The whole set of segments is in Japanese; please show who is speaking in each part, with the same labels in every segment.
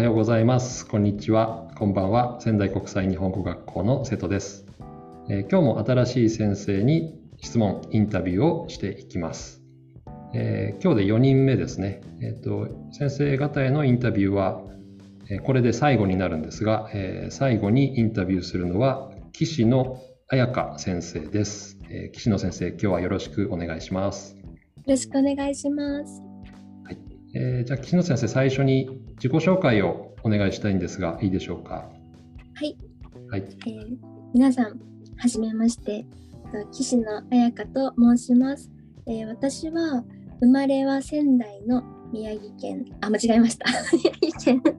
Speaker 1: はようございます。こんにちは。こんばんは。仙台国際日本語学校の瀬戸です、えー今日も新しい先生に質問、インタビューをしていきます。えー今日で4人目ですね。えっ、と、先生方へのインタビューは、えーこれで最後になるんですが、えー最後にインタビューするのは、岸野彩香先生です。えー岸野先生、今日はよろしくお願いします。
Speaker 2: よろしくお願いします。
Speaker 1: えーじゃあ、岸野先生、最初に自己紹介をお願いしたいんですが、いいでしょうか？
Speaker 2: はい、
Speaker 1: はい。
Speaker 2: えー皆さん、はじめまして。えっと岸野彩香と申します、えー私は生まれは仙台の宮城県、あ、間違えました。宮城県、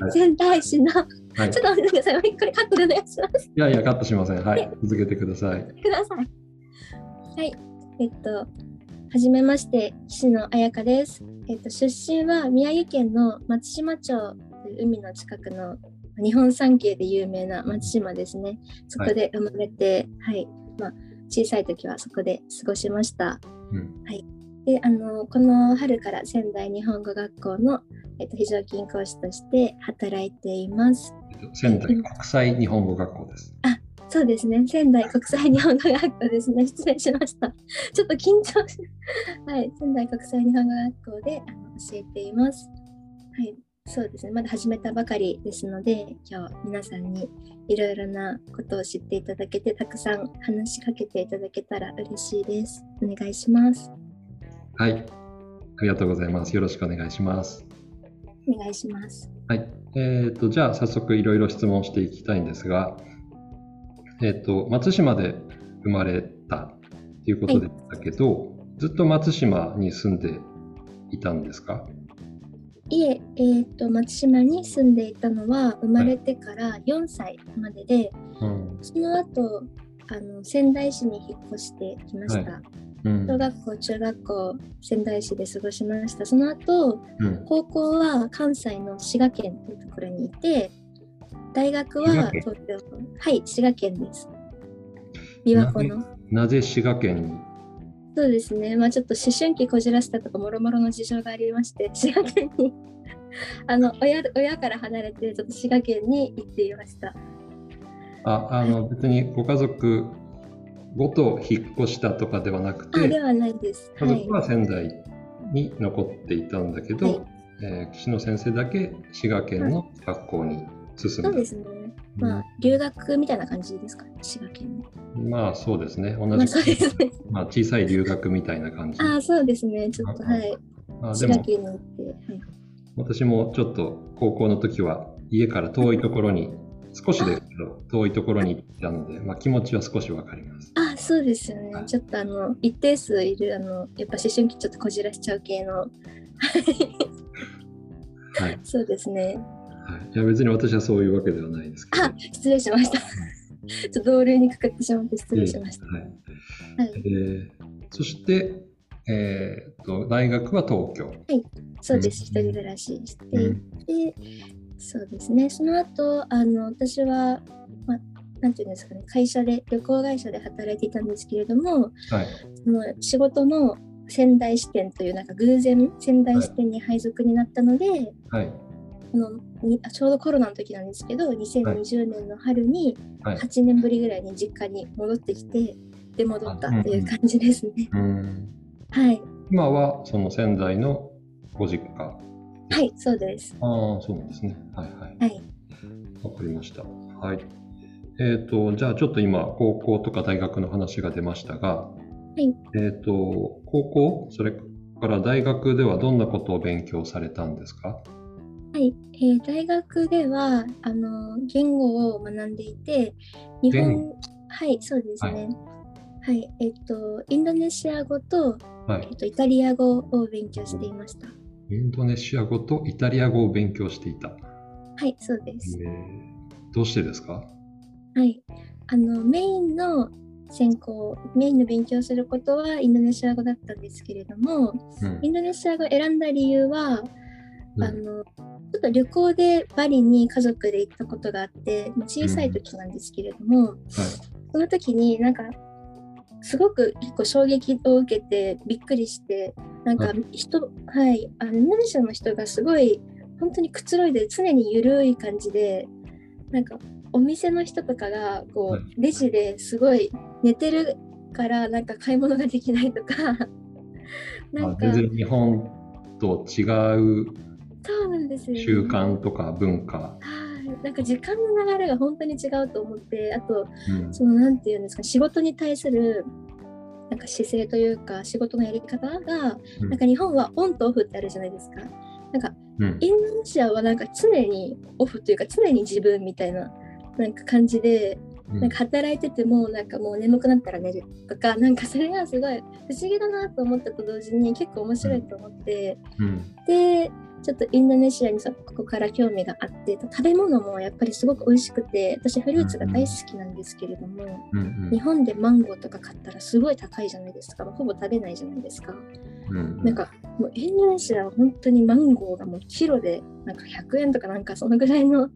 Speaker 1: はい
Speaker 2: 仙台市の、ちょっ
Speaker 1: はい。
Speaker 2: と待ってください。これカットでお願いします。
Speaker 1: いやいや、カットしません。はい。続けてください。
Speaker 2: ください。はい、えっと、はじめまして、岸野彩香です。えっと、出身は宮城県の松島町という海の近くの日本三景で有名な松島ですね。そこで生まれて、はい、まあ、小さい時はそこで過ごしました。
Speaker 1: うん。
Speaker 2: で、あの、この春から仙台日本語学校の、えっと、非常勤講師として働いています。
Speaker 1: 仙台国際日本語学校です。
Speaker 2: そうですね。仙台国際日本語学校ですね。失礼しました。ちょっと緊張し、はい。仙台国際日本語学校であの教えています。はい。そうですね。まだ始めたばかりですので、今日皆さんにいろいろなことを知っていただけて、たくさん話しかけていただけたら嬉しいです。お願いします。
Speaker 1: はい。ありがとうございます。よろしくお願いします。
Speaker 2: お願いします。
Speaker 1: はい。えっ、と、じゃあ、早速いろいろ質問していきたいんですが、えっ、と、松島で生まれたということでしたけど、ずっと松島に住んでいたんですか？
Speaker 2: いえ、えっ、と、松島に住んでいたのは生まれてから4歳までで、
Speaker 1: うん。
Speaker 2: その後、あの仙台市に引っ越してきました。
Speaker 1: うん。
Speaker 2: 小学校、中学校、仙台市で過ごしました。その後、
Speaker 1: うん、
Speaker 2: 高校は関西の滋賀県というところにいて、大学は東京、はい、滋賀県です。琵琶湖の。
Speaker 1: なぜ滋賀県に？
Speaker 2: そうですね、まあちょっと思春期こじらせたとか、もろもろの事情がありまして、滋賀県に あの親親から離れて、ちょっと滋賀県に行っていました。
Speaker 1: ああの別にご家族ごと引っ越したとかではなく
Speaker 2: あ、
Speaker 1: て
Speaker 2: ではないです。
Speaker 1: 家
Speaker 2: はい
Speaker 1: 族。は仙台に残っていたんだけど、
Speaker 2: はい
Speaker 1: えー岸野先生だけ滋賀県の学校に進んだ、
Speaker 2: そうですね。まあ、留学みたいな感じですかね、滋賀県に。
Speaker 1: まあそうですね同
Speaker 2: まあ、
Speaker 1: じ
Speaker 2: そうですね。
Speaker 1: まあ、小さい留学みたいな感じ
Speaker 2: ああ、そうですね。ちょっと、
Speaker 1: あ
Speaker 2: はい。
Speaker 1: あで
Speaker 2: 滋賀
Speaker 1: も
Speaker 2: 県に行って、はい。
Speaker 1: 私もちょっと高校の時は家から遠いところに少しですけど遠いところに行ったので、まあ、気持ちは少しわかります
Speaker 2: ああ、そうですよね
Speaker 1: はい。
Speaker 2: ちょっとあの、一定数いる、あの、やっぱ思春期ちょっとこじらしちゃう系の。
Speaker 1: はい、
Speaker 2: そうですね。
Speaker 1: はい、いや別に私はそういうわけではないですけど
Speaker 2: あ、失礼しました。ちょっと同類にくくってしまって失礼しました。
Speaker 1: はい
Speaker 2: はい。
Speaker 1: えーそして、えー、と大学は東京。
Speaker 2: そうです。一人暮らししてい
Speaker 1: うん
Speaker 2: て、そうですね。その後、あの、私は、まあ、なんていうんですかね、会社で、旅行会社で働いていたんですけれども、
Speaker 1: はい
Speaker 2: その仕事の仙台支店という、なんか偶然仙台支店に配属になったので、
Speaker 1: はい
Speaker 2: このにあちょうどコロナの時なんですけど、2020年の春に
Speaker 1: はい
Speaker 2: 8年ぶりぐらいに実家に戻ってきて、出戻ったという感じですね。
Speaker 1: うん
Speaker 2: はい。
Speaker 1: 今はその仙台のご実家。
Speaker 2: はい、そうです。
Speaker 1: ああ、そうなんですね。はいはい。
Speaker 2: はい。
Speaker 1: わかりました。はい。えっ、と、じゃあちょっと今、高校とか大学の話が出ましたが、
Speaker 2: い
Speaker 1: えっ、と、高校、それから大学ではどんなことを勉強されたんですか？
Speaker 2: はい、えー大学ではあの言語を学んでいて、日
Speaker 1: 言
Speaker 2: 本はい、そうですね。はい、えっ、とインドネシア語と
Speaker 1: はい
Speaker 2: えっ、。とイタリア語を勉強していました。
Speaker 1: インドネシア語とイタリア語を勉強していた。
Speaker 2: はい、そうです。
Speaker 1: えーどうしてですか？
Speaker 2: はい、あのメインの専攻、メインの勉強することはインドネシア語だったんですけれども、
Speaker 1: うん
Speaker 2: インドネシア語を選んだ理由は、
Speaker 1: うん
Speaker 2: あのちょっと旅行でバリに家族で行ったことがあって、まあ小さい時なんですけれども、
Speaker 1: はい。
Speaker 2: その時になんかすごく結構衝撃を受けてびっくりしてなんか
Speaker 1: は
Speaker 2: 人はいあのインドネシアの人がすごい本当にくつろいで常に緩い感じでなんかお店の人とかがこ
Speaker 1: は
Speaker 2: うレジですごい寝てるからなんか買い物ができないとか なんか
Speaker 1: あ全然日本と違う
Speaker 2: そうなんですよね。
Speaker 1: 習慣とか文化。
Speaker 2: はい。なんか時間の流れが本当に違うと思ってあと
Speaker 1: うん。
Speaker 2: そのなんていうんですか仕事に対するなんか姿勢というか仕事のやり方が、
Speaker 1: うん。
Speaker 2: なんか日本はオンとオフってあるじゃないですか。なんか
Speaker 1: うん。
Speaker 2: インドネシアはなんか常にオフというか常に自分みたいななんか感じで
Speaker 1: うん。
Speaker 2: なんか働いててもなんかもう眠くなったら寝るとかなんかそれがすごい不思議だなと思ったと同時に結構面白いと思って
Speaker 1: うん。
Speaker 2: でちょっとインドネシアにそここから興味があって食べ物もやっぱりすごく美味しくて私フルーツが大好きなんですけれども、
Speaker 1: うん
Speaker 2: 日本でマンゴーとか買ったらすごい高いじゃないですか。ほぼ食べないじゃないですか。
Speaker 1: うん
Speaker 2: なんかもうインドネシアは本当にマンゴーがもうキロでなんか100円とかなんかそのぐらいの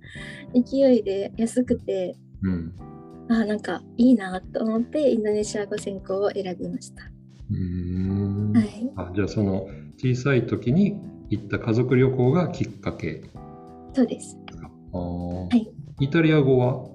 Speaker 2: 勢いで安くて
Speaker 1: うん。
Speaker 2: あーなんかいいなと思ってインドネシア語専攻を選びました。
Speaker 1: うん。
Speaker 2: はい、
Speaker 1: あじゃあその小さい時に行った家族旅行がきっかけ。
Speaker 2: そうです。
Speaker 1: あー、
Speaker 2: はい。
Speaker 1: イタリア語は？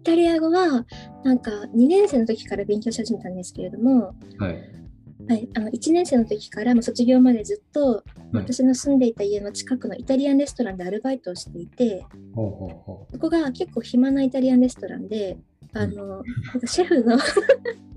Speaker 2: イタリア語はなんか2年生の時から勉強し始めたんですけれども、
Speaker 1: はい。
Speaker 2: はい、あの1年生の時からもう卒業までずっと
Speaker 1: はい。
Speaker 2: 私の住んでいた家の近くのイタリアンレストランでアルバイトをしていて
Speaker 1: ほう
Speaker 2: そこが結構暇なイタリアンレストランであのなんかシェフの
Speaker 1: う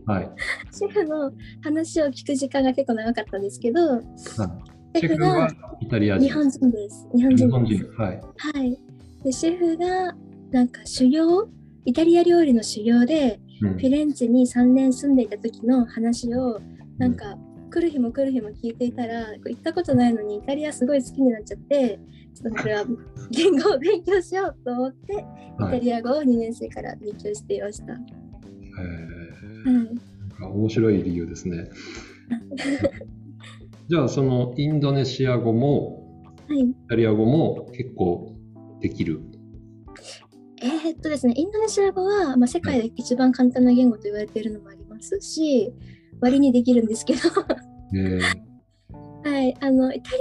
Speaker 1: はい。
Speaker 2: シェフの話を聞く時間が結構長かったんですけど
Speaker 1: はい
Speaker 2: シェフが
Speaker 1: イタリア人。
Speaker 2: 日本人です。日本人です。
Speaker 1: 人。はい。
Speaker 2: はい。でシェフがなんか修行イタリア料理の修行で
Speaker 1: うん。
Speaker 2: フィレンツェに3年住んでいた時の話をなんか来る日も来る日も聞いていたら行ったことないのにイタリアすごい好きになっちゃってちょっとこれは 言語を勉強しようと思ってイ
Speaker 1: はい。
Speaker 2: タリア語を2年生から勉強していました。は
Speaker 1: へー。
Speaker 2: い。
Speaker 1: なんか面白い理由ですね。じゃあそのインドネシア語も
Speaker 2: はい。
Speaker 1: イタリア語も結構できる？
Speaker 2: えーっとですね、インドネシア語は、まあ、世界で一番簡単な言語と言われているのもありますし、割にできるんですけど、
Speaker 1: えー
Speaker 2: はい、あのイタリ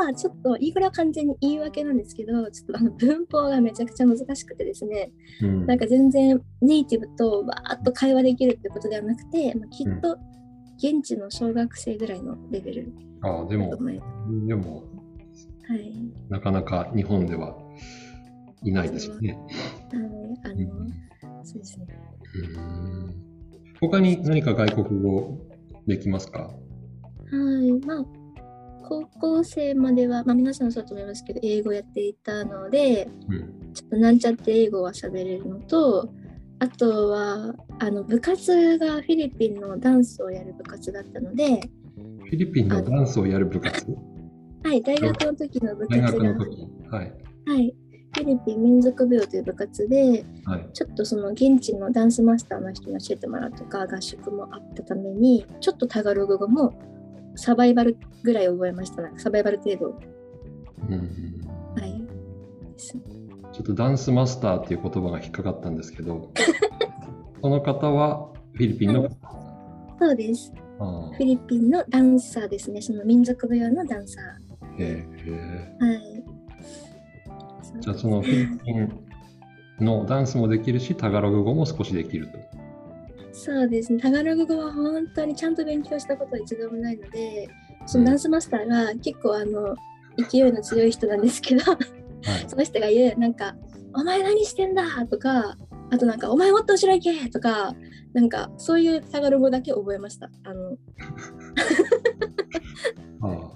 Speaker 2: ア語はちょっと、これは完全に言い訳なんですけど、ちょっとあの文法がめちゃくちゃ難しくてですね、
Speaker 1: うん。
Speaker 2: なんか全然ネイティブとわーっと会話できるってことではなくて、まあ、きっと現地の小学生ぐらいのレベル
Speaker 1: あでも。でも
Speaker 2: はい、
Speaker 1: なかなか日本ではいないですよね。
Speaker 2: はい、あの、
Speaker 1: うん。
Speaker 2: そうですね。
Speaker 1: うん。他に何か外国語できますか？
Speaker 2: はい、まあ、高校生までは、まあ、皆さんそうだと思いますけど、英語やっていたので、
Speaker 1: うん。
Speaker 2: ちょっとなんちゃって英語は喋れるのと、あとは、あの部活がフィリピンのダンスをやる部活だったので、
Speaker 1: フィリピンのダンスをやる部活？
Speaker 2: はい、大学の時の部
Speaker 1: 大
Speaker 2: 活が。
Speaker 1: はい。
Speaker 2: はい、フィリピン民族舞踊という部活で、
Speaker 1: はい。
Speaker 2: ちょっとその現地のダンスマスターの人に教えてもらうとか、合宿もあったために、ちょっとタガログ語もサバイバルぐらい覚えました、なんかサバイバル程度。
Speaker 1: うん
Speaker 2: はい。ですね
Speaker 1: ちょっとダンスマスターっていう言葉が引っかかったんですけど、その方はフィリピンの方。
Speaker 2: そうです。
Speaker 1: あ
Speaker 2: フィリピンのダンサーですね。その民族舞踊のダンサ
Speaker 1: ーへえ
Speaker 2: ー。はい。
Speaker 1: じゃあそのフィリピンのダンスもできるし、タガログ語も少しできると。
Speaker 2: そうですね。タガログ語は本当にちゃんと勉強したことは一度もないので、そのダンスマスターが結構あの勢いの強い人なんですけど、
Speaker 1: はい。
Speaker 2: その人が言う、なんか、お前何してんだとか、あとなんか、お前もっと後ろ行けとか、なんか、そういうタガログ語だけ覚えました。あの、
Speaker 1: あ
Speaker 2: はい。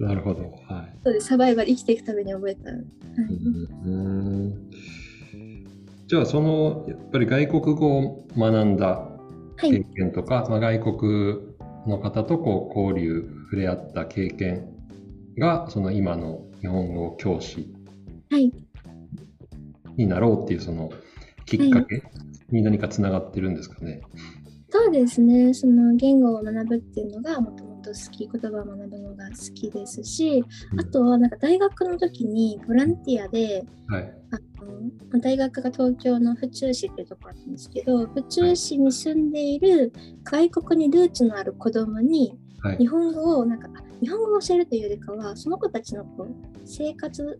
Speaker 1: あ、なるほど。はい。
Speaker 2: そうです。サバイバル生きていくために覚えた。はい
Speaker 1: うんじゃあそのやっぱり外国語を学んだ経
Speaker 2: はい。
Speaker 1: 験とか、まあ、外国の方とこう交流触れ合った経験がその今の日本語教師
Speaker 2: はい。
Speaker 1: になろうっていうそのきっかけに何かつながってるんですかね？
Speaker 2: そうですね。その言語を学ぶっていうのがもともこと好き、言葉を学ぶのが好きですし、あとはなんか大学の時にボランティアで、
Speaker 1: はい。
Speaker 2: あの大学が東京の府中市っていうところなんですけど、府中市に住んでいる外国にルーツのある子供に
Speaker 1: はい。
Speaker 2: 日。本語をなんかあ日本語を教えるというよりかはその子たちのこう生活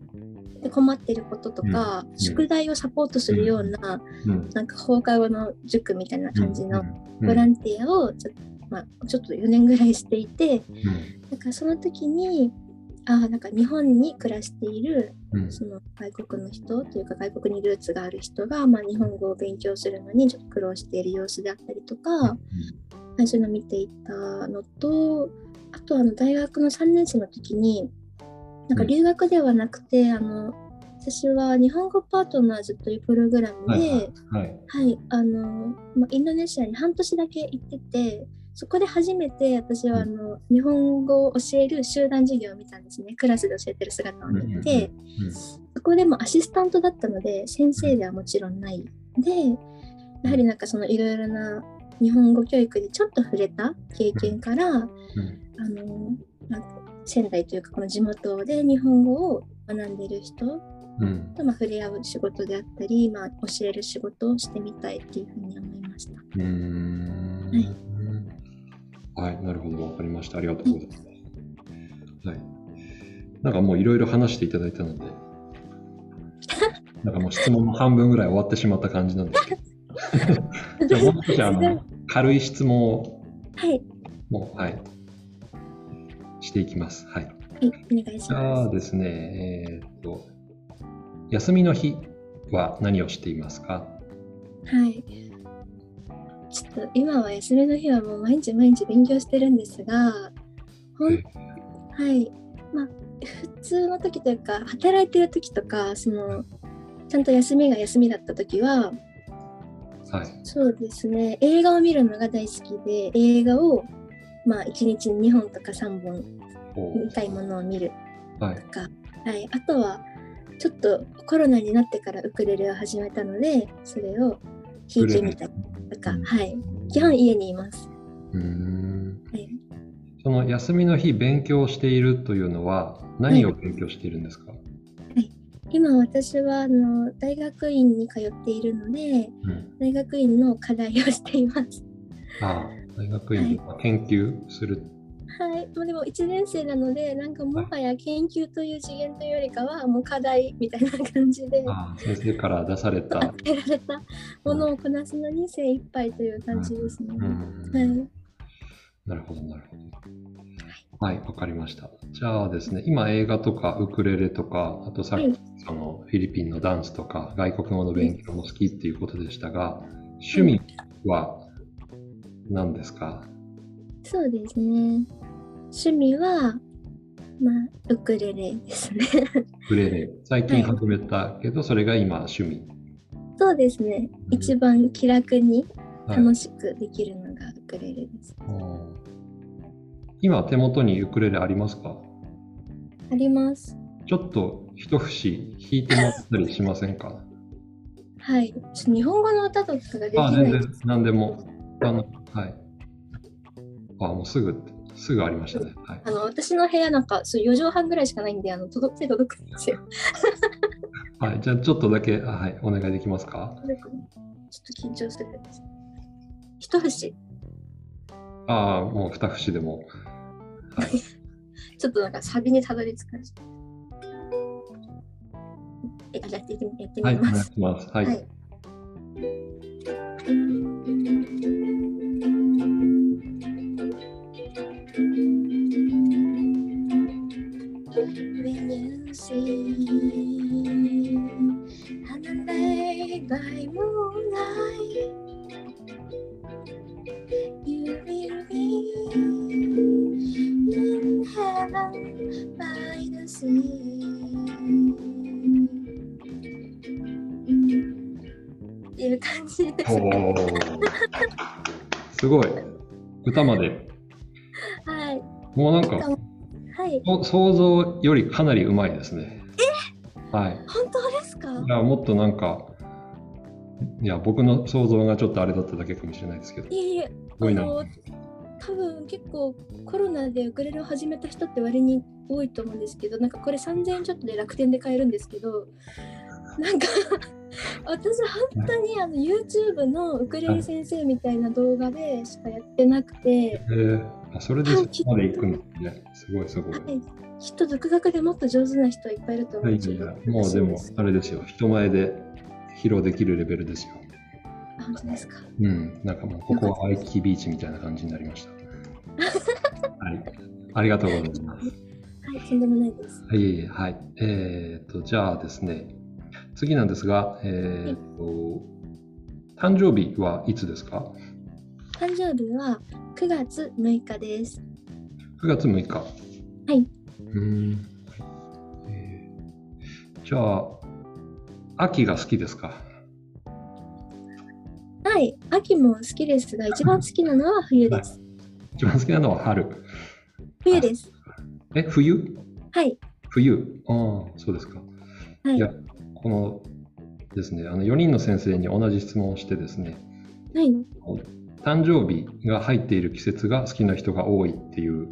Speaker 2: で困っていることとか、
Speaker 1: うん。
Speaker 2: 宿題をサポートするような、
Speaker 1: うん。
Speaker 2: なんか放課後の塾みたいな感じの
Speaker 1: うん。
Speaker 2: ボランティアをちょ,、まあ、ちょっと4年ぐらいしていて
Speaker 1: うん。
Speaker 2: なんかその時にあーなんか日本に暮らしている
Speaker 1: うん。
Speaker 2: その外国の人というか外国にルーツがある人が、まあ、日本語を勉強するのにちょっと苦労している様子であったりとか、はいそういうのを見ていたのとあとあの大学の3年生の時になんか留学ではなくて、あの私は日本語パートナーズというプログラムで、
Speaker 1: はいはいはい。
Speaker 2: はい、あの、まあ、インドネシアに半年だけ行ってて、そこで初めて私はあの日本語を教える集団授業を見たんですね。クラスで教えてる姿を見て、そこでもアシスタントだったので、先生ではもちろんない。で、やはりなんかそのいろいろな日本語教育にちょっと触れた経験から、
Speaker 1: うん
Speaker 2: あの、なんか仙台というかこの地元で日本語を学んでいる人
Speaker 1: うん。
Speaker 2: とまあ触れ合う仕事であったり、まあ、教える仕事をしてみたいっていうふうに思いました。
Speaker 1: うーんはい、なるほど、わかりました。ありがとうございます。はい。なんかもういろいろ話していただいたので、なんかもう質問の半分ぐらい終わってしまった感じなんですけど、じゃあもう少しあの軽い質問を
Speaker 2: はい、
Speaker 1: もう、はい、していきます。はい。
Speaker 2: はい、お願いしま
Speaker 1: あですね、えーっと、休みの日は何をしていますか？
Speaker 2: す。はい。ちょっと今は休みの日はもう毎日毎日勉強してるんですが、ほん
Speaker 1: え
Speaker 2: はい。まあ、普通の時というか、働いてる時とか、その、ちゃんと休みが休みだった時は、
Speaker 1: はい。
Speaker 2: そうですね、映画を見るのが大好きで、映画を、まあ、1日に2本とか3本
Speaker 1: お
Speaker 2: 見たいものを見る。
Speaker 1: はい。
Speaker 2: とか、はい、あとはちょっとコロナになってからウクレレを始めたのでそれを弾いてみたりとか、
Speaker 1: うん。
Speaker 2: はい、基本家にいます。
Speaker 1: うーん。
Speaker 2: はい、
Speaker 1: その休みの日勉強しているというのは何を勉強しているんですか、
Speaker 2: 今私はあの大学院に通っているので
Speaker 1: うん、
Speaker 2: 大学院の課題をしています。
Speaker 1: ああ大学院で研究する、
Speaker 2: はい、まあでも1年生なのでなんかもはや研究という次元というよりかはもう課題みたいな感じで
Speaker 1: ああ先生から出された、
Speaker 2: 与えられたものをこなすのに精一杯という感じですね。
Speaker 1: うん。
Speaker 2: はい
Speaker 1: なるほどなるほど。はいわかりました。じゃあですね今映画とかウクレレとかあとさっき
Speaker 2: はい
Speaker 1: そのフィリピンのダンスとか外国語の勉強も好きっていうことでしたが趣味は何ですか、
Speaker 2: そうですね。趣味は、まあ、ウクレレですね。
Speaker 1: ウクレレ。最近始めたけど、それが今趣味、
Speaker 2: そうですね。一番気楽に
Speaker 1: はい。
Speaker 2: 楽しくできるのがウクレレです。
Speaker 1: うん今手元にウクレレありますか？
Speaker 2: あります。
Speaker 1: ちょっと一節弾いてもらったりしませんか？
Speaker 2: はい。日本語の歌とかができ
Speaker 1: あ、
Speaker 2: ない
Speaker 1: 全然、何でも。あの、はい。あ、もうすぐ、すぐありましたね。はい。
Speaker 2: あの私の部屋なんかそう4畳半ぐらいしかないんであの届手届くんですよ。
Speaker 1: はい、じゃあちょっとだけ、あはい、お願いできますか？
Speaker 2: ちょっと緊張するんです。一節。
Speaker 1: ああ、もう二節でも。はい。
Speaker 2: ちょっとなんかサビにたどり着かない。え、あやってみやって
Speaker 1: はい、お願い
Speaker 2: みます。
Speaker 1: します。はい。
Speaker 2: はい。When you see a day by moonlight, by the sea. っていう感じです。
Speaker 1: すごい。歌まで。
Speaker 2: はい。
Speaker 1: もうなんか、
Speaker 2: はい。
Speaker 1: お想像よりかなりうまいですね。はい。
Speaker 2: 本当ですか？
Speaker 1: いや、もっとなんか、いや、僕の想像がちょっとあれだっただけかもしれないですけど、す
Speaker 2: いえいえ、
Speaker 1: ごいな。
Speaker 2: 多分結構コロナでウクレレを始めた人って割に多いと思うんですけどなんかこれ3000円ちょっとで楽天で買えるんですけど なんか 私本当にあの YouTube のウクレレ先生みたいな動画でしかやってなくて、
Speaker 1: えー、あそれでそこまで行くんですね。すごいすごい。
Speaker 2: はい、きっと独学でもっと上手な人はいっぱいいると思うんですけど、
Speaker 1: はい、もうでもあれですよ人前で披露できるレベルですよ。
Speaker 2: あ本当ですか。
Speaker 1: うん、なんかもうここはアイキービーチみたいな感じになりました。はい、ありがとうございます。
Speaker 2: はい、とんでもないです。
Speaker 1: はい、はい。えっ、ー、と、じゃあですね、次なんですが、えっ、ー、と、誕生日はいつですか？
Speaker 2: 誕生日は9月6日です。
Speaker 1: 9月6日。
Speaker 2: はい。
Speaker 1: うん。えー、じゃあ、秋が好きですか？
Speaker 2: はい、秋も好きですが、一番好きなのは冬です。
Speaker 1: 一番好きなのは春。
Speaker 2: 冬です。
Speaker 1: え、冬？
Speaker 2: はい。
Speaker 1: 冬？ああ、そうですか。
Speaker 2: はい。いや、
Speaker 1: このですね、あの4人の先生に同じ質問をしてですね、
Speaker 2: はい。
Speaker 1: 誕生日が入っている季節が好きな人が多いっていう、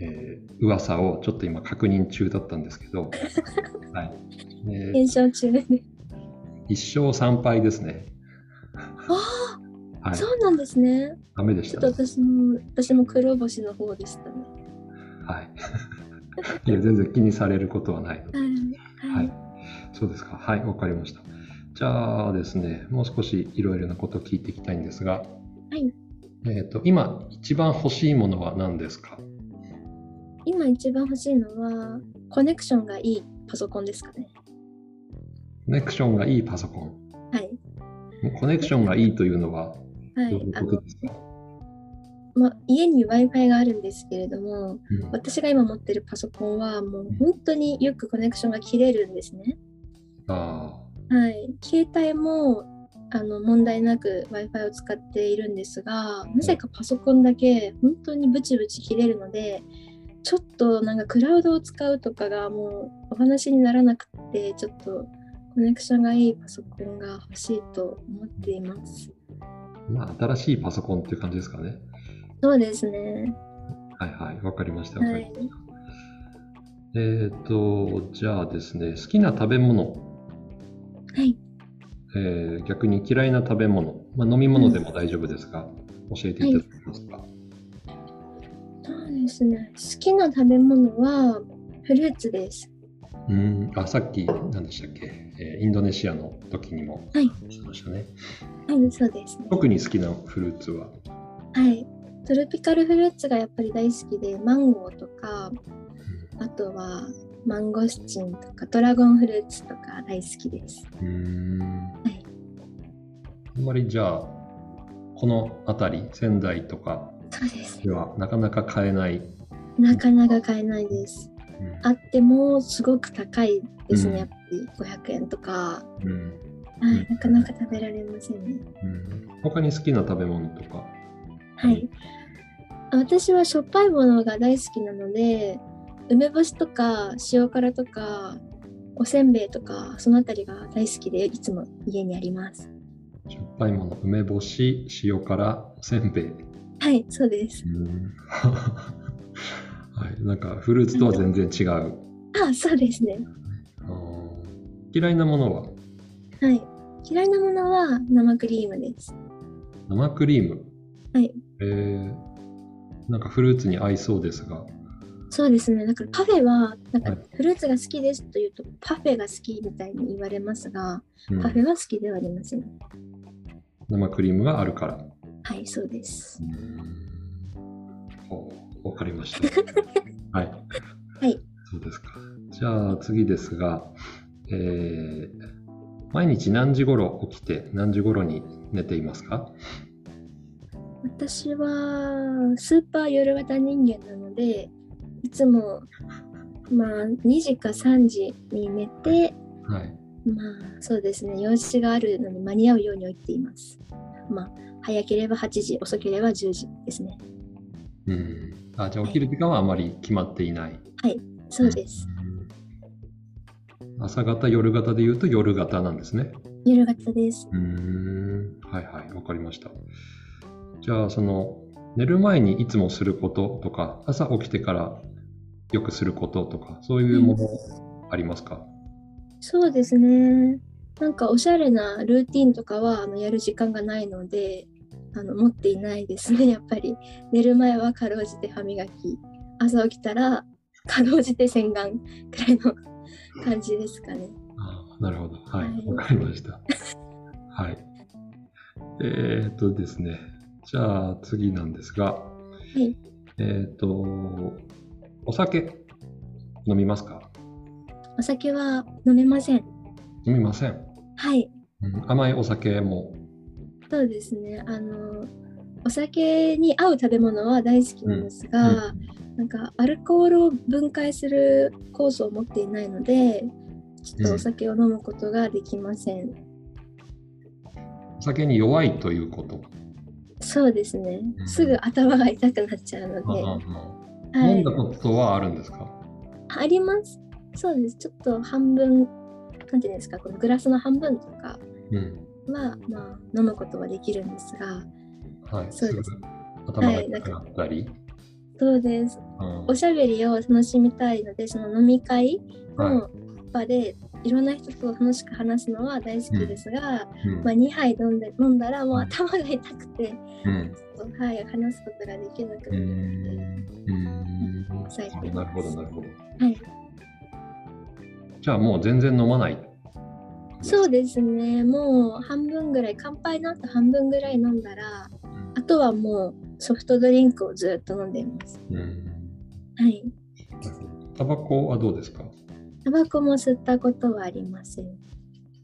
Speaker 1: えー、噂をちょっと今確認中だったんですけど、
Speaker 2: はい。え検証中で
Speaker 1: 一勝3敗ですね。
Speaker 2: ああ、はい、そうなんですね。
Speaker 1: ダメでした、
Speaker 2: ね、ちょっと私も、私も黒星の方でしたね。
Speaker 1: はい。いや、全然気にされることはないので。
Speaker 2: はい。
Speaker 1: はい、そうですか。はい、わかりました。じゃあですね、もう少しいろいろなことを聞いていきたいんですが、
Speaker 2: はい。
Speaker 1: えっ、と、今一番欲しいものは何ですか？
Speaker 2: 今一番欲しいのは、コネクションがいいパソコンですかね。
Speaker 1: コネクションがいいパソコン。
Speaker 2: はい。
Speaker 1: コネクションがいいというのは、どういうことですか、はい
Speaker 2: まあ、家に Wi-Fi があるんですけれども、うん、私が今持ってるパソコンはもう本当によくコネクションが切れるんですね。
Speaker 1: あ
Speaker 2: はい、携帯もあの問題なく Wi-Fi を使っているんですがなぜかパソコンだけ本当にブチブチ切れるのでちょっとなんかクラウドを使うとかがもうお話にならなくてちょっとコネクションがいいパソコンが欲しいと思っています。
Speaker 1: まあ、新しいパソコンっていう感じですかね。
Speaker 2: そうですね。
Speaker 1: はいはい、わかりました。はい、えっ、ー、と、じゃあですね、好きな食べ物。
Speaker 2: はい。
Speaker 1: えー、逆に嫌いな食べ物、まあ、飲み物でも大丈夫ですが、うん、教えていただけますか、はい、
Speaker 2: そうですね、好きな食べ物はフルーツです。
Speaker 1: うん。あさっき何でしたっけ、えー、インドネシアの時にもしましたね。
Speaker 2: はい、はい、そうですね。
Speaker 1: 特に好きなフルーツは？
Speaker 2: はい。トロピカルフルーツがやっぱり大好きでマンゴーとかあとはマンゴスチンとかドラゴンフルーツとか大好きです。
Speaker 1: うん。
Speaker 2: はい、
Speaker 1: あんまりじゃあこの辺り仙台とかではなかなか買えない？
Speaker 2: なかなか買えないです。うん、あってもすごく高いですね、うん、やっぱり500円とか、
Speaker 1: うん、
Speaker 2: はい、なかなか食べられませんね。
Speaker 1: うん、他に好きな食べ物とか？
Speaker 2: はい。私はしょっぱいものが大好きなので、梅干しとか塩辛とかおせんべいとかそのあたりが大好きでいつも家にあります。
Speaker 1: しょっぱいもの、梅干し、塩辛、せんべい。
Speaker 2: はい、そうです。
Speaker 1: はい、なんかフルーツとは全然違う。
Speaker 2: あそうですね。
Speaker 1: 嫌いなものは？
Speaker 2: はい。嫌いなものは生クリームです。
Speaker 1: 生クリーム？
Speaker 2: はい。
Speaker 1: えー、なんかフルーツに合いそうですが。
Speaker 2: そうですね。だからパフェは、なんかフルーツが好きですというと、パフェが好きみたいに言われますが、うん、パフェは好きではありません。
Speaker 1: 生クリームがあるから。
Speaker 2: はい、そうです。
Speaker 1: わかりました。はい。
Speaker 2: はい。
Speaker 1: そうですか。じゃあ次ですが、えー、毎日何時頃起きて何時頃に寝ていますか？
Speaker 2: 私はスーパー夜型人間なのでいつもまあ2時か3時に寝て、
Speaker 1: はい、
Speaker 2: まあそうですね用事があるのに間に合うように起きていますまあ早ければ8時遅ければ10時ですね
Speaker 1: うんあじゃあ起きる時間はあまり決まっていない、
Speaker 2: はい。そうです、
Speaker 1: 朝方夜型でいうと夜型なんですね。
Speaker 2: 夜型です。
Speaker 1: うん。はいはい。わかりました。じゃあその寝る前にいつもすることとか、朝起きてからよくすることとか、そういうものありますか、
Speaker 2: そうですね。なんかおしゃれなルーティンとかはあのやる時間がないのであの持っていないですね、やっぱり。寝る前はかろうじて歯磨き、朝起きたらかろうじて洗顔くらいの感じですかね。
Speaker 1: ああなるほど。はい。
Speaker 2: はい
Speaker 1: わ、かりました。はい。えーっとですね。じゃあ次なんですが、
Speaker 2: い
Speaker 1: えーっと、お酒飲みますか？
Speaker 2: お酒は飲めません。
Speaker 1: 飲みません。
Speaker 2: はい。
Speaker 1: うん甘いお酒も。
Speaker 2: そうですね。あの、お酒に合う食べ物は大好きなんですが、なんかアルコールを分解する酵素を持っていないので、ちょっとお酒を飲むことができません。
Speaker 1: お酒に弱いということ？
Speaker 2: そうですね
Speaker 1: う。ん
Speaker 2: すぐ頭が痛くなっちゃうので、はい
Speaker 1: 飲んだ。ことはあるんですか？
Speaker 2: あります。そうです。ちょっと半分、なんていうんですか、このグラスの半分とか
Speaker 1: うん。
Speaker 2: は、まあ、飲むことはできるんですが、
Speaker 1: はい。
Speaker 2: そうです
Speaker 1: ぐ頭が痛くなったり？
Speaker 2: そうです。
Speaker 1: うん
Speaker 2: おしゃべりを楽しみたいので、その飲み会
Speaker 1: はい
Speaker 2: の場で、いろんな人と楽しく話すのは大好きですが、
Speaker 1: うん
Speaker 2: まあ、2杯飲んで飲んだらもう頭が痛くて、はい、話すことができなく
Speaker 1: う
Speaker 2: なる
Speaker 1: なるほど、なるほど。
Speaker 2: はい、
Speaker 1: じゃあもう全然飲まない。
Speaker 2: そうですね、もう半分ぐらい、乾杯の後半分ぐらい飲んだら、あとはもうソフトドリンクをずっと飲んでいます。
Speaker 1: うん。
Speaker 2: はい。
Speaker 1: タバコはどうですか？
Speaker 2: タバコも吸ったことはありません。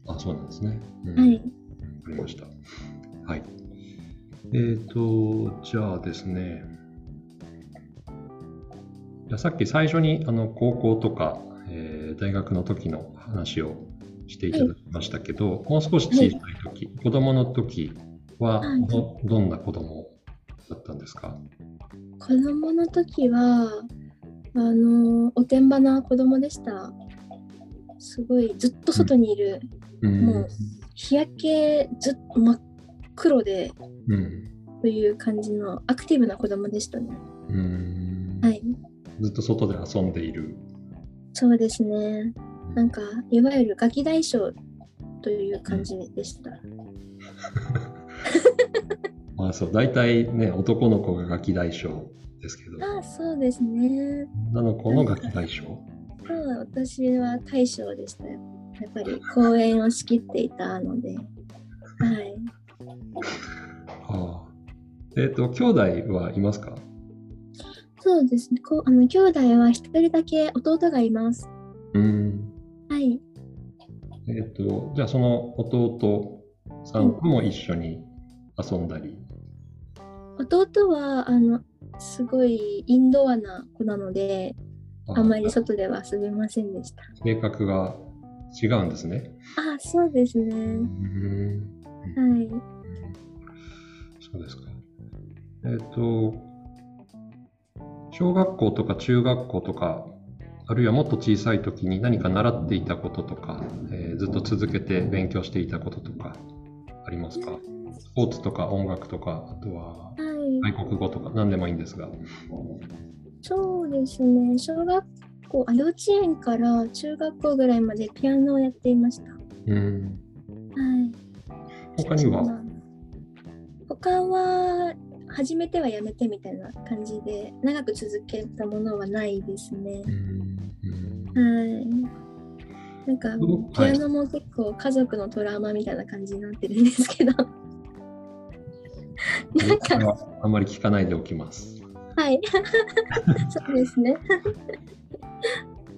Speaker 1: あ、そうなんですね。うん
Speaker 2: はい。
Speaker 1: わかりました。はい。えーと、じゃあですね。じゃあさっき最初にあの高校とか、えー大学の時の話をしていただきましたけど、もう少し小さい時、子供の時は
Speaker 2: はい
Speaker 1: どどんな子供だったんですか？
Speaker 2: 子供の時は、あの、おてんばな子供でした。すごい、ずっと外にいる、
Speaker 1: うん
Speaker 2: もう日焼けずっと真っ黒で、
Speaker 1: うん
Speaker 2: という感じのアクティブな子供でしたね。
Speaker 1: うん
Speaker 2: はい。
Speaker 1: ずっと外で遊んでいる。
Speaker 2: そうですね。なんか、いわゆるガキ大将という感じでした。
Speaker 1: まあそう、大体ね、男の子がガキ大将ですけど、
Speaker 2: ああ、そうですね。
Speaker 1: 女の子のガキ大将？
Speaker 2: そう私は大将でしたよ。やっぱり公演を仕切っていたので。はい。
Speaker 1: は あ、えっ、と、兄弟はいますか？
Speaker 2: そうですね。こうあの兄弟は一人だけ弟がいます。
Speaker 1: うん。
Speaker 2: はい。
Speaker 1: えっ、と、じゃあその弟さんとも一緒に遊んだり。
Speaker 2: 弟はあのすごいインドアな子なので、あまり外では遊べませんでした。
Speaker 1: 性格が違うんですね。
Speaker 2: ああ、そうです
Speaker 1: う
Speaker 2: ね。
Speaker 1: ん。
Speaker 2: はい。
Speaker 1: そうですか。えっ、と、小学校とか中学校とか、あるいはもっと小さい時に何か習っていたこととか、えーずっと続けて勉強していたこととかありますか？スポーツとか音楽とか、あとは
Speaker 2: はい。
Speaker 1: 外国語とか何でもいいんですが。
Speaker 2: そうですね。小学校、あ幼稚園から中学校ぐらいまでピアノをやっていました。は
Speaker 1: うん。
Speaker 2: い。
Speaker 1: 他には？
Speaker 2: まあ他は始めてはやめてみたいな感じで長く続けたものはないですね
Speaker 1: う。ん
Speaker 2: はい。なんか
Speaker 1: うん
Speaker 2: ピアノも結構家族のトラウマみたいな感じになってるんですけど。なんか、
Speaker 1: はあまり聞かないでおきます。
Speaker 2: はい。そうですね。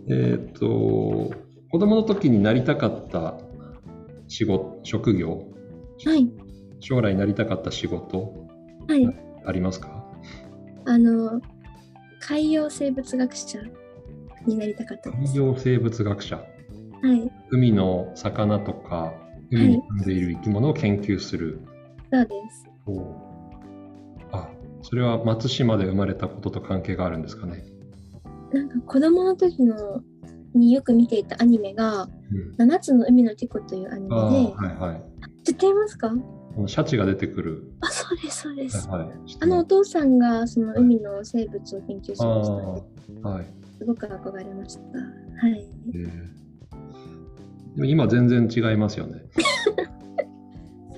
Speaker 1: えっ、と、子供の時になりたかった仕事、職業、
Speaker 2: はい。
Speaker 1: 将来なりたかった仕事？
Speaker 2: はい。
Speaker 1: ありますか？
Speaker 2: あの、海洋生物学者になりたかったです。
Speaker 1: 海洋生物学者。
Speaker 2: はい。
Speaker 1: 海の魚とか、海に住んでいる生き物を研究する。
Speaker 2: そうです。
Speaker 1: あ、それは松島で生まれたことと関係があるんですかね？
Speaker 2: なんか子供の時のによく見ていたアニメが
Speaker 1: うん、
Speaker 2: 7つの海のティコというアニメで、
Speaker 1: はいはい。
Speaker 2: 知っていますか？
Speaker 1: あこのシャチが出てくる。
Speaker 2: あ、そうです、そうです。
Speaker 1: はい。
Speaker 2: あのお父さんがその海の生物を研究しましたので、
Speaker 1: あーはい。
Speaker 2: すごく憧れました。はい。
Speaker 1: えーでも今全然違いますよね。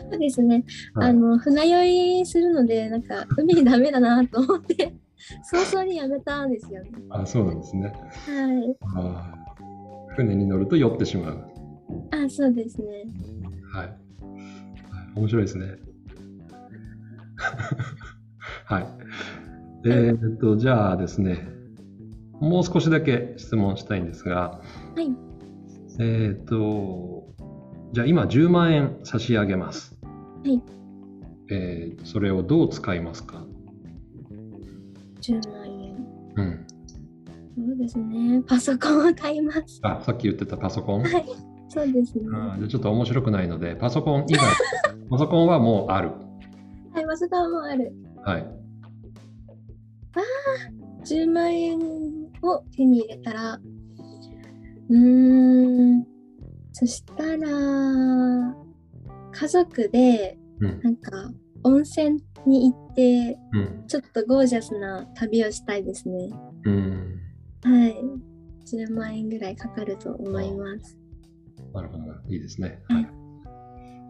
Speaker 2: そうですね。
Speaker 1: はい
Speaker 2: あの船酔いするので、なんか海ダメだなと思って、早々にやめたんですよね。
Speaker 1: あ、そうなんですね。
Speaker 2: はい。
Speaker 1: 船に乗ると酔ってしまう。
Speaker 2: あ、そうですね。
Speaker 1: はい。はい面白いですね。はい。えーっと、じゃあですね、もう少しだけ質問したいんですが、
Speaker 2: はい。
Speaker 1: えーっと、じゃあ今10万円差し上げます。
Speaker 2: はい。
Speaker 1: えーそれをどう使いますか
Speaker 2: ？10万円。
Speaker 1: うん。
Speaker 2: そうですね。パソコンを買います。
Speaker 1: あ、さっき言ってたパソコン？
Speaker 2: はい。そうですね。
Speaker 1: あーじゃあちょっと面白くないので、パソコン以外、パソコンはもうある。
Speaker 2: はい、パソコンもある。
Speaker 1: はい。
Speaker 2: 10万円を手に入れたら、うーん、そしたら、家族で、
Speaker 1: うん。
Speaker 2: なんか、温泉に行って、
Speaker 1: うん。
Speaker 2: ちょっとゴージャスな旅をしたいですね。
Speaker 1: うん。
Speaker 2: はい。10万円ぐらいかかると思います。
Speaker 1: なるほど。いいですね。
Speaker 2: は
Speaker 1: はいい。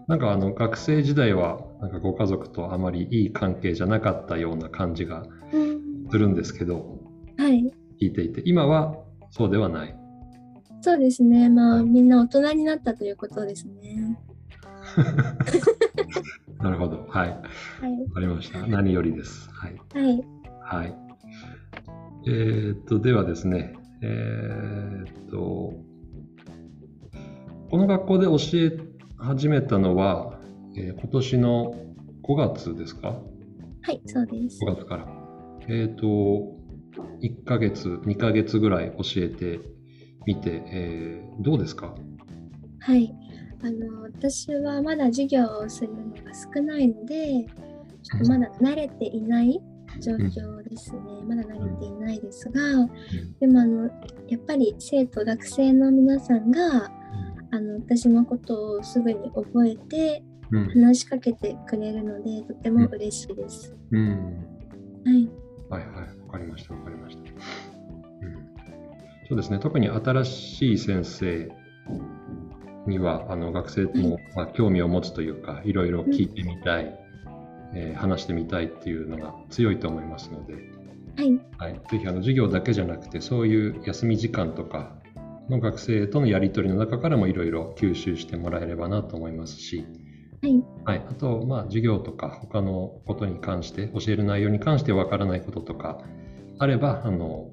Speaker 1: なんかあの学生時代はなんかご家族とあまりいい関係じゃなかったような感じが
Speaker 2: うん
Speaker 1: するんですけど、
Speaker 2: はい。
Speaker 1: 聞いていて、今はそうではない。
Speaker 2: そうですね。まあ、
Speaker 1: はい
Speaker 2: みんな大人になったということですね。
Speaker 1: なるほど。はい。わ
Speaker 2: はい。
Speaker 1: かりました。何よりです。はい。
Speaker 2: はい。
Speaker 1: はい。えーっと、ではですね、えーっと、この学校で教え始めたのは、えー今年の5月ですか？
Speaker 2: はい、そうです。
Speaker 1: 5月から。えっ、と、1ヶ月、2ヶ月ぐらい教えてみて、えーどうですか？
Speaker 2: はい。あの、私はまだ授業をするのが少ないので、ちょっとまだ慣れていない状況ですね。まだ慣れていないですが、でもあの、やっぱり生徒、学生の皆さんが、あの、私のことをすぐに覚えて
Speaker 1: うん。
Speaker 2: 話しかけてくれるので、とても嬉しいです。
Speaker 1: うん。
Speaker 2: はい。
Speaker 1: はいはい。わかりました。わかりました。うん。そうですね。特に新しい先生には、あの、学生も、まあ、興味を持つというか、いろいろ聞いてみたい、えー話してみたいっていうのが強いと思いますので、
Speaker 2: はい。
Speaker 1: はい、ぜひあの授業だけじゃなくてそういう休み時間とかの学生とのやり取りの中からもいろいろ吸収してもらえればなと思いますし、
Speaker 2: はい。
Speaker 1: はい、あとまあ授業とか他のことに関して教える内容に関してわからないこととかあればあの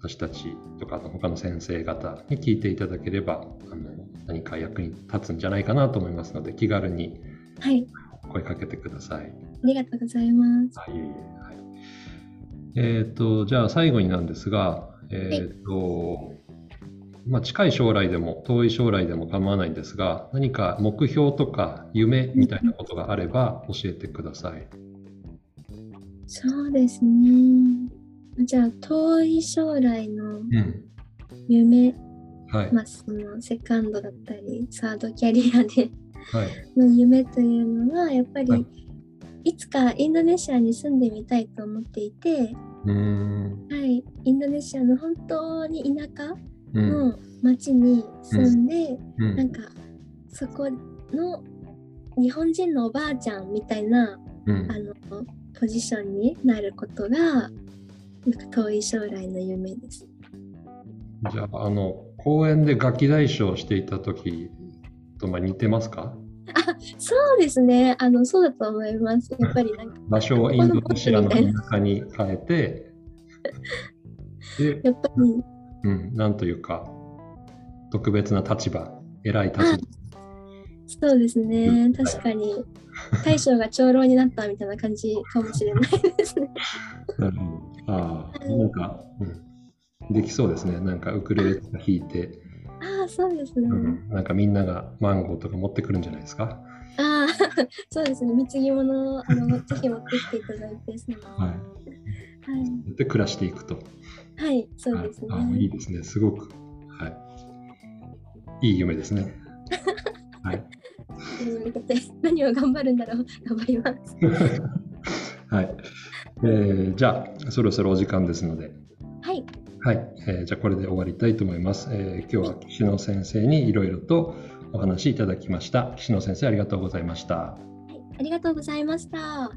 Speaker 1: 私たちとかあの他の先生方に聞いていただければあの何か役に立つんじゃないかなと思いますので気軽に
Speaker 2: はい。
Speaker 1: 声かけてください。
Speaker 2: ありがとうございます。
Speaker 1: はい、はい。えっ、と、じゃあ最後になんですが、えっ、と、まあ、近い将来でも遠い将来でも構わないんですが、何か目標とか夢みたいなことがあれば教えてください。
Speaker 2: そうですね。じゃあ、遠い将来の
Speaker 1: うん。
Speaker 2: 夢、
Speaker 1: はい。
Speaker 2: まあ、そのセカンドだったり、サードキャリアで
Speaker 1: はい。
Speaker 2: の夢というのは、やっぱり、
Speaker 1: はい
Speaker 2: い、つかインドネシアに住んでみたいと思っていて。はい、インドネシアの本当に田舎
Speaker 1: うん。
Speaker 2: の町に住んで、
Speaker 1: うん。
Speaker 2: なんか、そこの日本人のおばあちゃんみたいな
Speaker 1: うん
Speaker 2: あのポジションになることが遠い将来の夢です。
Speaker 1: じゃあ、あの、公園でガキ大将をしていた時とまあ似てますか？
Speaker 2: そうですね。あのそうだと思います。やっぱりなんか
Speaker 1: 場所をインドネシアの田舎に変えて、で、
Speaker 2: やっぱり
Speaker 1: うん、なんというか、特別な立場、偉い立場。
Speaker 2: そうですね。
Speaker 1: うん
Speaker 2: 確かに大将が長老になったみたいな感じかもしれないですね。
Speaker 1: なるほど。ああ、なんか、うん、できそうですね。なんかウクレレとか弾いて、
Speaker 2: ああそうですね。
Speaker 1: うん、なんかみんながマンゴーとか持ってくるんじゃないですか？
Speaker 2: ああそうですね。貢ぎ物をあのぜひ持ってきていただいてそのは
Speaker 1: はい。
Speaker 2: い
Speaker 1: で、暮らしていくと。
Speaker 2: はいそうです
Speaker 1: はいあいい
Speaker 2: ね。
Speaker 1: ですね。すごく。はい。いい夢ですね。はい。
Speaker 2: 何を頑張るんだろう頑張ります。
Speaker 1: はい、えーじゃあそろそろお時間ですので、
Speaker 2: はい、
Speaker 1: はいえーじゃあこれで終わりたいと思います。えー今日は岸野先生にいろいろとお話いただきました。岸野先生ありがとうございました。
Speaker 2: はい、ありがとうございました。